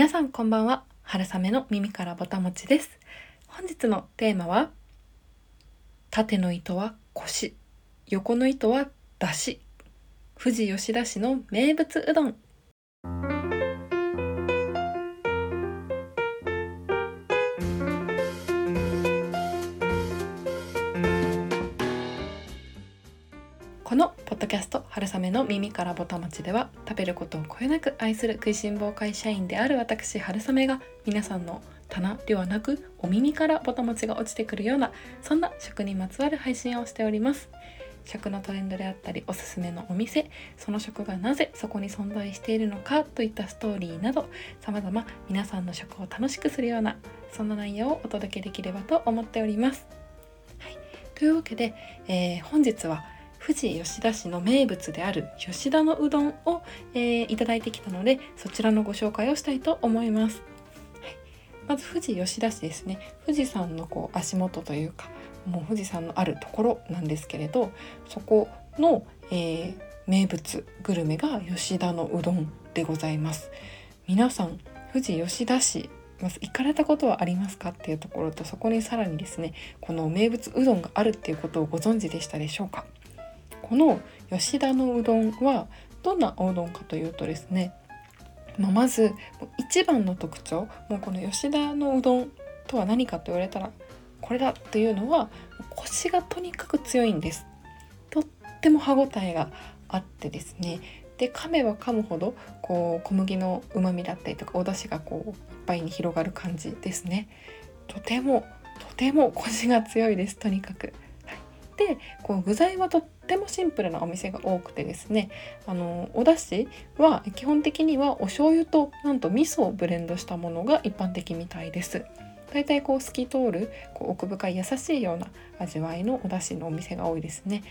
皆さんこんばんは。春雨の耳からぼたもちです。本日のテーマは縦の糸は腰横の糸はだし富士吉田市の名物うどん。ドキャスト「春雨の耳からぼたもち」では食べることをこよなく愛する食いしん坊会社員である私春雨が皆さんの棚ではなくお耳からぼたもちが落ちてくるようなそんな食にまつわる配信をしております。食のトレンドであったりおすすめのお店その食がなぜそこに存在しているのかといったストーリーなど様々皆さんの食を楽しくするようなそんな内容をお届けできればと思っております、はい、というわけで、えー、本日は「富士吉田市の名物である吉田のうどんを、えー、いただいてきたのでそちらのご紹介をしたいと思います、はい、まず富士吉田市ですね。富士山のこう足元というかもう富士山のあるところなんですけれどそこの、えー、名物グルメが吉田のうどんでございます。皆さん富士吉田市まず行かれたことはありますかっていうところとそこにさらにですねこの名物うどんがあるっていうことをご存知でしたでしょうか？この吉田のうどんはどんなおうどんかというとですね、まあ、まず一番の特徴もうこの吉田のうどんとは何かと言われたらこれだっていうのはコシがとにかく強いんです。とっても歯ごたえがあってですね。で噛めば噛むほどこう小麦のうまみだったりとかお出汁がこういっぱいに広がる感じですね。とてもとてもコシが強いですとにかく。でこう具材はとっってもシンプルなお店が多くてですねあのお出汁は基本的にはお醤油となんと味噌をブレンドしたものが一般的みたいです。だいたいこう透き通るこう奥深い優しいような味わいのお出汁のお店が多いですね。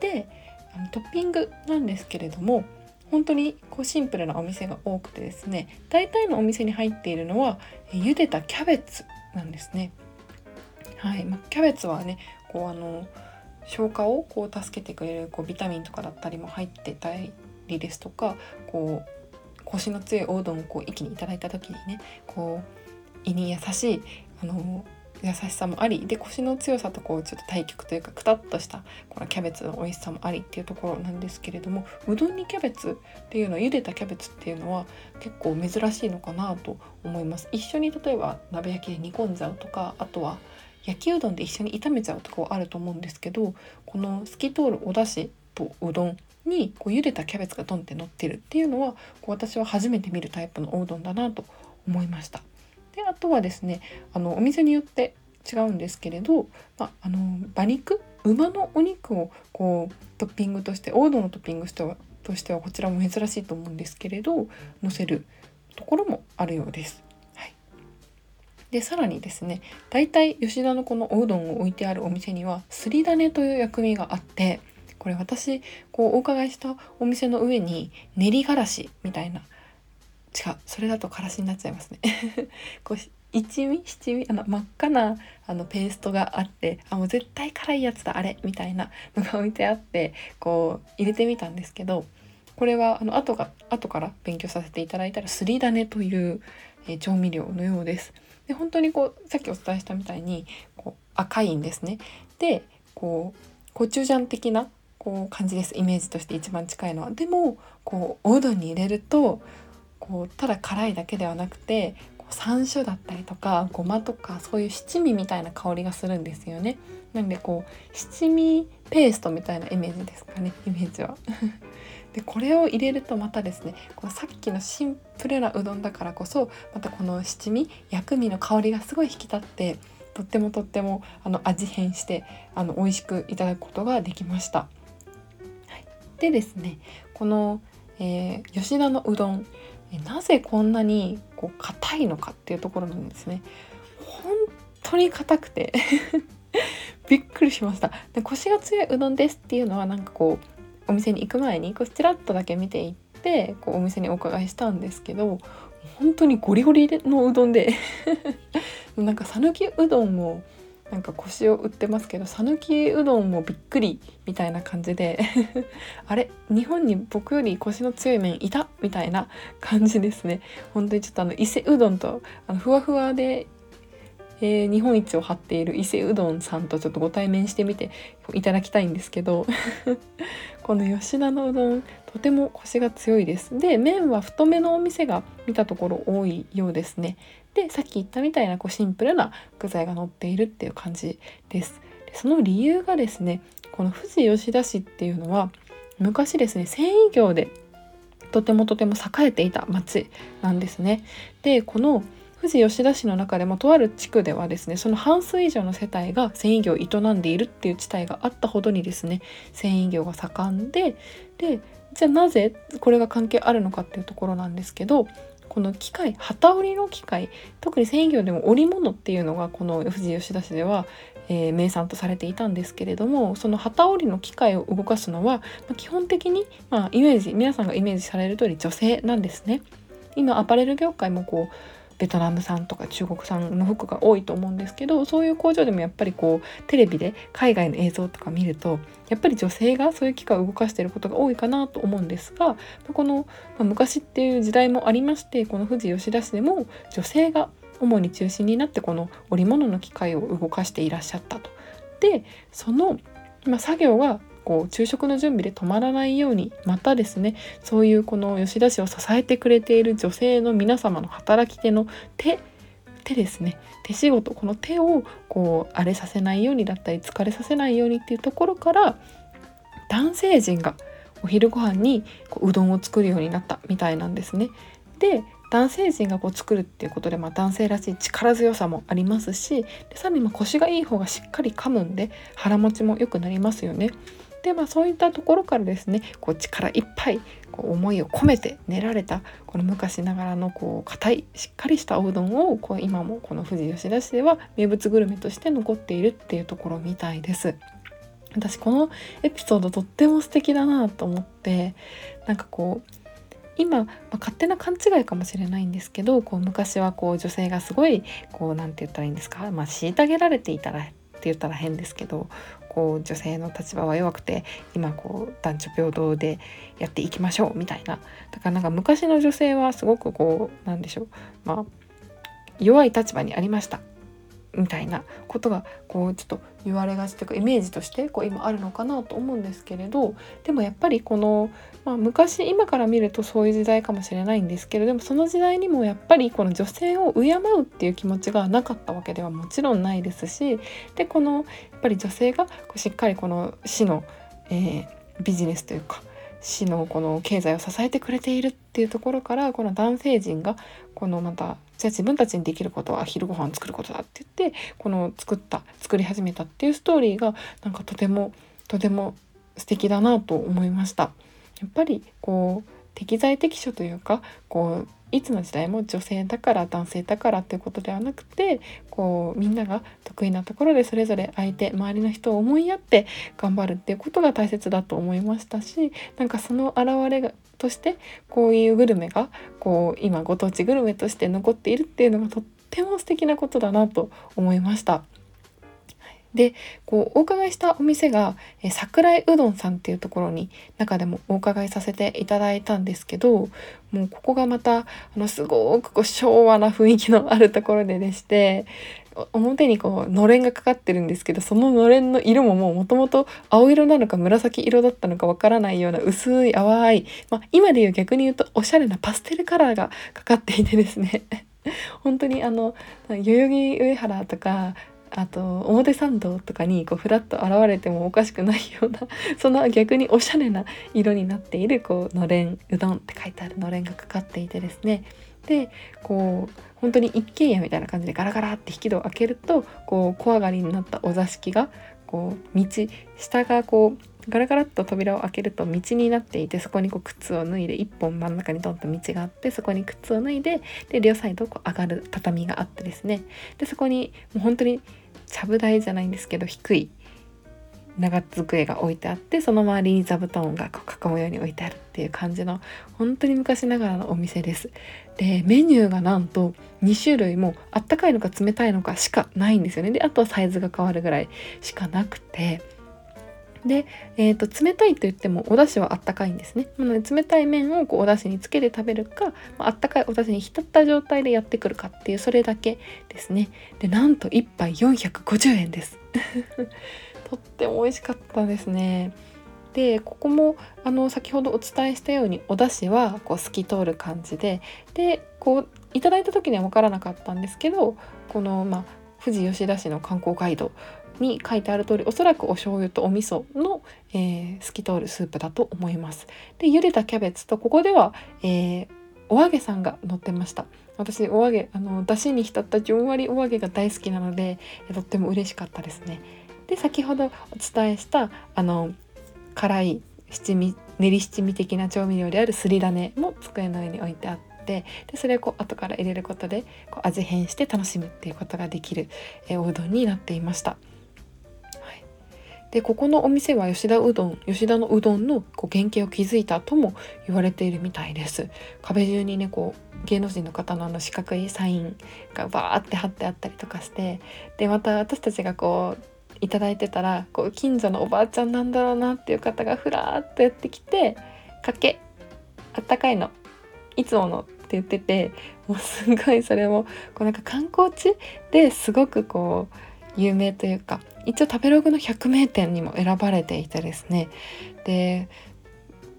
であのトッピングなんですけれども本当にこうシンプルなお店が多くてですね大体のお店に入っているのは茹でたキャベツなんですね。はい、まあ、キャベツはねこうあの消化をこう助けてくれるこうビタミンとかだったりも入ってたりですとかこうコシの強いおうどんをこう一気にいただいた時にねこう胃に優しいあの優しさもありでコシの強さとこうちょっと対極というかくたっとしたこのキャベツの美味しさもありっていうところなんですけれどもうどんにキャベツっていうのは茹でたキャベツっていうのは結構珍しいのかなと思います。一緒に例えば鍋焼きで煮込んじゃうとかあとは焼きうどんで一緒に炒めちゃうとこあると思うんですけどこの透き通るお出汁とうどんにこう茹でたキャベツがドンって乗ってるっていうのはこう私は初めて見るタイプのおうどんだなと思いました。であとはですねあのお店によって違うんですけれど、まあ、あの馬肉？馬のお肉をこうトッピングとしてオードのトッピングしてはとしてはこちらも珍しいと思うんですけれど乗せるところもあるようです。でさらにですね大体吉田のこのおうどんを置いてあるお店にはすり種という薬味があってこれ私こうお伺いしたお店の上に練りがらしみたいな違うそれだとからしになっちゃいますね こう一味七味あの真っ赤なあのペーストがあってあもう絶対辛いやつだあれみたいなのが置いてあってこう入れてみたんですけどこれはあの後が後から勉強させていただいたらすり種という、え、調味料のようです。で本当にこうさっきお伝えしたみたいにこう赤いんですね。でこうコチュジャン的なこう感じですイメージとして一番近いのは。でもこうおうどんに入れるとこうただ辛いだけではなくてこう山椒だったりとかごまとかそういう七味みたいな香りがするんですよね。なんでこう七味ペーストみたいなイメージですかねイメージは。でこれを入れるとまたですねこのさっきのシンプルなうどんだからこそまたこの七味薬味の香りがすごい引き立ってとってもとってもあの味変してあの美味しくいただくことができました。はい、でですねこの、えー、吉田のうどんなぜこんなにこう硬いのかっていうところなんですね。本当に硬くて びっくりしました。でコシが強いうどんですっていうのはなんかこうお店に行く前にこうちらっとだけ見ていってこうお店にお伺いしたんですけど本当にゴリゴリのうどんで なんか讃岐うどんをなんか腰を売ってますけど讃岐うどんもびっくりみたいな感じで あれ日本に僕より腰の強い麺いたみたいな感じですね。本当にちょっとあの伊勢うどんとあのふわふわでえー、日本一を張っている伊勢うどんさんとちょっとご対面してみていただきたいんですけど この吉田のうどんとてもコシが強いです。で麺は太めのお店が見たところ多いようですね。でさっき言ったみたいなこうシンプルな具材が乗っているっていう感じです。でその理由がですねこの富士吉田市っていうのは昔ですね繊維業でとてもとても栄えていた町なんですね。でこの富士吉田市の中でもとある地区ではですねその半数以上の世帯が繊維業を営んでいるっていう地帯があったほどにですね繊維業が盛んででじゃあなぜこれが関係あるのかっていうところなんですけどこの機械機織りの機械特に繊維業でも織物っていうのがこの富士吉田市では、えー、名産とされていたんですけれどもその機織りの機械を動かすのは、まあ、基本的に、まあ、イメージ皆さんがイメージされる通り女性なんですね。今アパレル業界もこうベトナム産とか中国産の服が多いと思うんですけどそういう工場でもやっぱりこうテレビで海外の映像とか見るとやっぱり女性がそういう機械を動かしてることが多いかなと思うんですがこの、ま、昔っていう時代もありましてこの富士吉田市でも女性が主に中心になってこの織物の機械を動かしていらっしゃったと。でその、ま、作業がこう昼食の準備で止まらないようにまたですねそういうこの吉田市を支えてくれている女性の皆様の働き手の手手ですね手仕事この手をこう荒れさせないようにだったり疲れさせないようにっていうところから男性陣がお昼ご飯にこううどんを作るようになったみたいなんですね。で男性陣がこう作るっていうことで、まあ、男性らしい力強さもありますしでさらにま腰がいい方がしっかり噛むんで腹持ちも良くなりますよね。でまあそういったところからですねこう力いっぱいこう思いを込めて練られたこの昔ながらのこう硬いしっかりしたおうどんをこう今もこの富士吉田市では名物グルメとして残っているっていうところみたいです。私このエピソードとっても素敵だなと思ってなんかこう今、まあ、勝手な勘違いかもしれないんですけどこう昔はこう女性がすごいこう何て言ったらいいんですか、まあ、虐げられていたらって言ったら変ですけどこう女性の立場は弱くて今こう男女平等でやっていきましょうみたいな。だからなんか昔の女性はすごくこうなんでしょう。まあ弱い立場にありました。みたいなことがこうちょっと言われがちというかイメージとしてこう今あるのかなと思うんですけれどでもやっぱりこの、まあ、昔今から見るとそういう時代かもしれないんですけれどでもその時代にもやっぱりこの女性を敬うっていう気持ちがなかったわけではもちろんないですしでこのやっぱり女性がこうしっかりこの市の、えー、ビジネスというか市のこの経済を支えてくれているっていうところからこの男性陣がこのまたじゃあ自分たちにできることは昼ご飯作ることだって言ってこの作った作り始めたっていうストーリーがなんかとてもとても素敵だなと思いました。やっぱりこう適材適所というかこういつの時代も女性だから男性だからっていうことではなくてこうみんなが得意なところでそれぞれ相手周りの人を思いやって頑張るっていうことが大切だと思いましたしなんかその表れがとしてこういうグルメがこう今ご当地グルメとして残っているっていうのがとっても素敵なことだなと思いました。でこうお伺いしたお店が、桜井うどんさんっていうところに中でもお伺いさせていただいたんですけどもうここがまたあのすごくこう昭和な雰囲気のあるところででして表にこうのれんがかかってるんですけどそののれんの色ももうもともと青色なのか紫色だったのかわからないような薄い淡い、まあ、今でいう逆に言うとおしゃれなパステルカラーがかかっていてですね。本当にあの代々木上原とかあと表参道とかにこうフラッと現れてもおかしくないような そんな逆におしゃれな色になっているこうのれんうどんって書いてあるのれんがかかっていてですね。でこう本当に一軒家みたいな感じでガラガラって引き戸を開けるとこう小上がりになったお座敷がこう道下がこうガラガラっと扉を開けると道になっていてそこにこう靴を脱いで一本真ん中にドンと道があってそこに靴を脱いでで両サイドこう上がる畳があってですね。でそこにもう本当にちゃぶ台じゃないんですけど低い長机が置いてあってその周りに座布団が囲むように置いてあるっていう感じの本当に昔ながらのお店です。でメニューがなんと2種類もあったかいのか冷たいのかしかないんですよねであとはサイズが変わるぐらいしかなくてで、えーと、冷たいと言ってもお出汁はあったかいんですね。なので冷たい麺をこうお出汁につけて食べるか、まあったかいお出汁に浸った状態でやってくるかっていうそれだけですね。でなんと1杯450円です。とっても美味しかったですね。でここもあの先ほどお伝えしたようにお出汁はこう透き通る感じででこういただいた時には分からなかったんですけどこの、まあ、富士吉田市の観光ガイドに書いてある通りおそらくお醤油とお味噌の、えー、透き通るスープだと思います。で茹でたキャベツとここでは、えー、お揚げさんが乗ってました私お揚げあの出汁に浸ったじゅんわりお揚げが大好きなのでとっても嬉しかったですねで先ほどお伝えしたあの辛い七味練り七味的な調味料であるすり種も机の上に置いてあってでそれをこう後から入れることでこう味変して楽しむっていうことができる、えおうどんになっていました。でここのお店は吉田うどん吉田のうどんのこう原型を築いたとも言われているみたいです。壁中にねこう芸能人の方のあの四角いサインがバーって貼ってあったりとかしてでまた私たちがこういただいてたらこう近所のおばあちゃんなんだろうなっていう方がふらーっとやってきて「かけあったかいのいつもの」って言っててもうすごいそれもこうなんか観光地ですごくこう有名というか一応食べログの100名店にも選ばれていてですね。で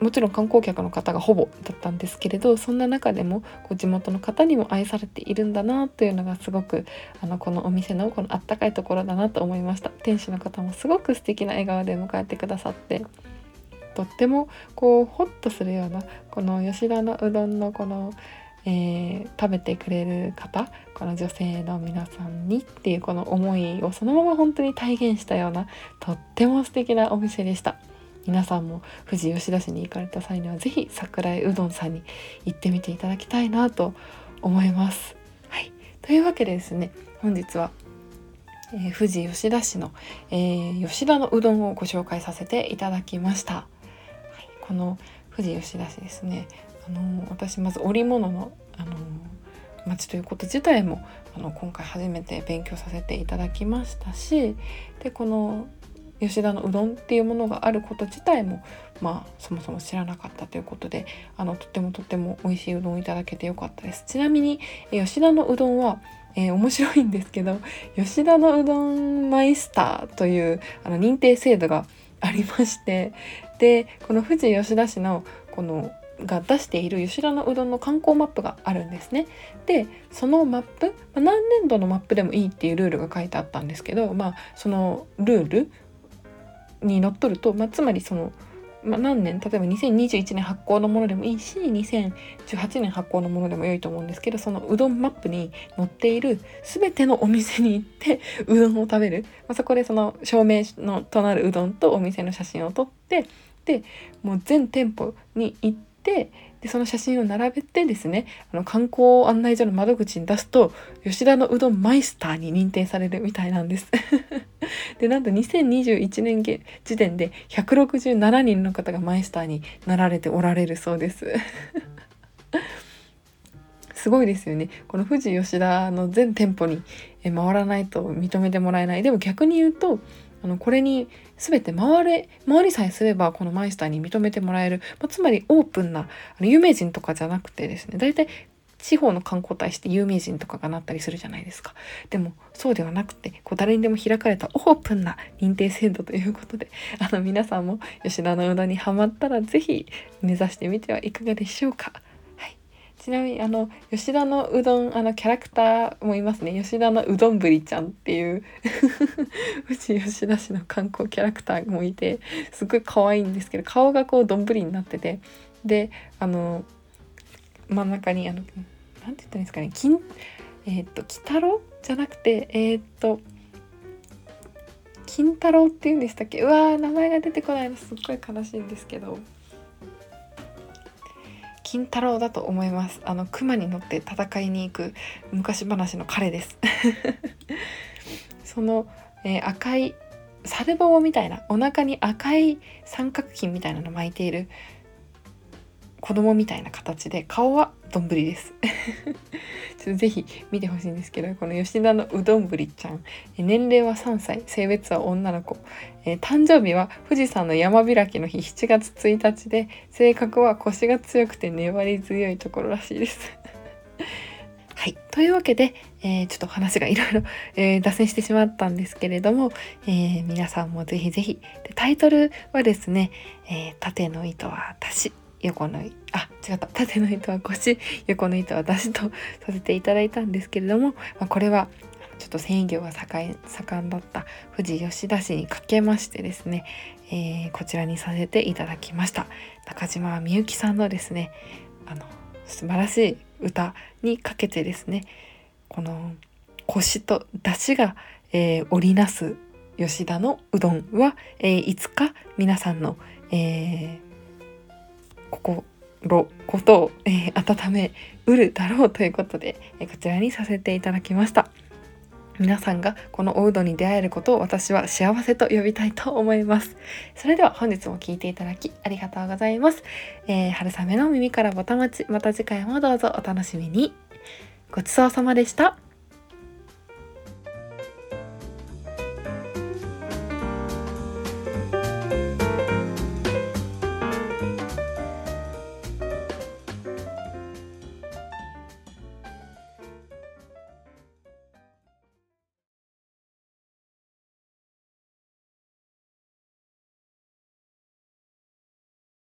もちろん観光客の方がほぼだったんですけれどそんな中でもこう地元の方にも愛されているんだなというのがすごくあのこのお店のこのあったかいところだなと思いました。店主の方もすごく素敵な笑顔で迎えてくださってとってもこうホッとするようなこの吉田のうどんのこのえー、食べてくれる方この女性の皆さんにっていうこの思いをそのまま本当に体現したようなとっても素敵なお店でした皆さんも富士吉田市に行かれた際には是非桜井うどんさんに行ってみていただきたいなと思います。はい、というわけでですね本日はえー、富士吉田市の、えー、吉田のうどんをご紹介させていただきました。はい、この富士吉田市ですねあの私まず織物のあの町ということ自体もあの今回初めて勉強させていただきましたしでこの吉田のうどんっていうものがあること自体もまあそもそも知らなかったということであのとってもとっても美味しいうどんをいただけてよかったです。ちなみに吉田のうどんは、えー、面白いんですけど吉田のうどんマイスターというあの認定制度がありましてでこの富士吉田市のこのが出している吉田のうどんの観光マップがあるんですね。でそのマップ、何年度のマップでもいいっていうルールが書いてあったんですけど、まあ、そのルールにのっとると、まあ、つまりその、まあ、何年例えば2021年発行のものでもいいし2018年発行のものでも良いと思うんですけどそのうどんマップに載っている全てのお店に行ってうどんを食べる、まあ、そこでその証明のとなるうどんとお店の写真を撮ってでもう全店舗に行っててでその写真を並べてですねあの観光案内所の窓口に出すと吉田のうどんマイスターに認定されるみたいなんです。でなんと2021年時点で167人の方がマイスターになられておられるそうです。すごいですよね。この富士吉田の全店舗に回らないと認めてもらえない。でも逆に言うとあのこれに全て回れ回りさえすればこのマイスターに認めてもらえる、まあ、つまりオープンなあの有名人とかじゃなくてですね大体地方の観光大使って有名人とかがなったりするじゃないですかでもそうではなくてこう誰にでも開かれたオープンな認定制度ということであの皆さんも吉田のうどにはまったら是非目指してみてはいかがでしょうか。ちなみにあの吉田のうどんあのキャラクターもいますね。吉田のうどんぶりちゃんっていう。うち吉田市の観光キャラクターもいてすごい可愛いんですけど顔がこう丼になってて。であの真ん中にあのなんて言ったらいいんですかね。金えー、っと鬼太郎じゃなくてえー、っと金太郎っていうんでしたっけ？うわー名前が出てこないのすっごい悲しいんですけど。金太郎だと思います。あの熊に乗って戦いに行く昔話の彼です。その、えー、赤いサルボウみたいなお腹に赤い三角巾みたいなの巻いている子供みたいな形で顔は丼です。ちょっとぜひ見てほしいんですけどこの吉田のうどんぶりちゃん。年齢は3歳。性別は女の子、えー、誕生日は富士山の山開きの日。7月1日で性格は腰が強くて粘り強いところらしいです。はい。というわけで、えー、ちょっと話がいろいろ、え、脱線してしまったんですけれども、えー、皆さんもぜひぜひ。タイトルはですね、え縦の糸は私、横の、あ、違った。縦の糸は腰、横の糸は出しとさせていただいたんですけれども、まあ、これはちょっと繊維業が盛んだった富士吉田市にかけましてですね、えー、こちらにさせていただきました中島みゆきさんのですねあの素晴らしい歌にかけてですねこの腰と出汁が、えー、織りなす吉田のうどんは、えー、いつか皆さんの、えー、心ことを、えー、温めうるだろうということで、えー、こちらにさせていただきました。皆さんがこのおうどんに出会えることを私は幸せと呼びたいと思います。それでは本日も聴いていただきありがとうございます。えー、春雨の耳からぼたまち、また次回もどうぞお楽しみに。ごちそうさまでした。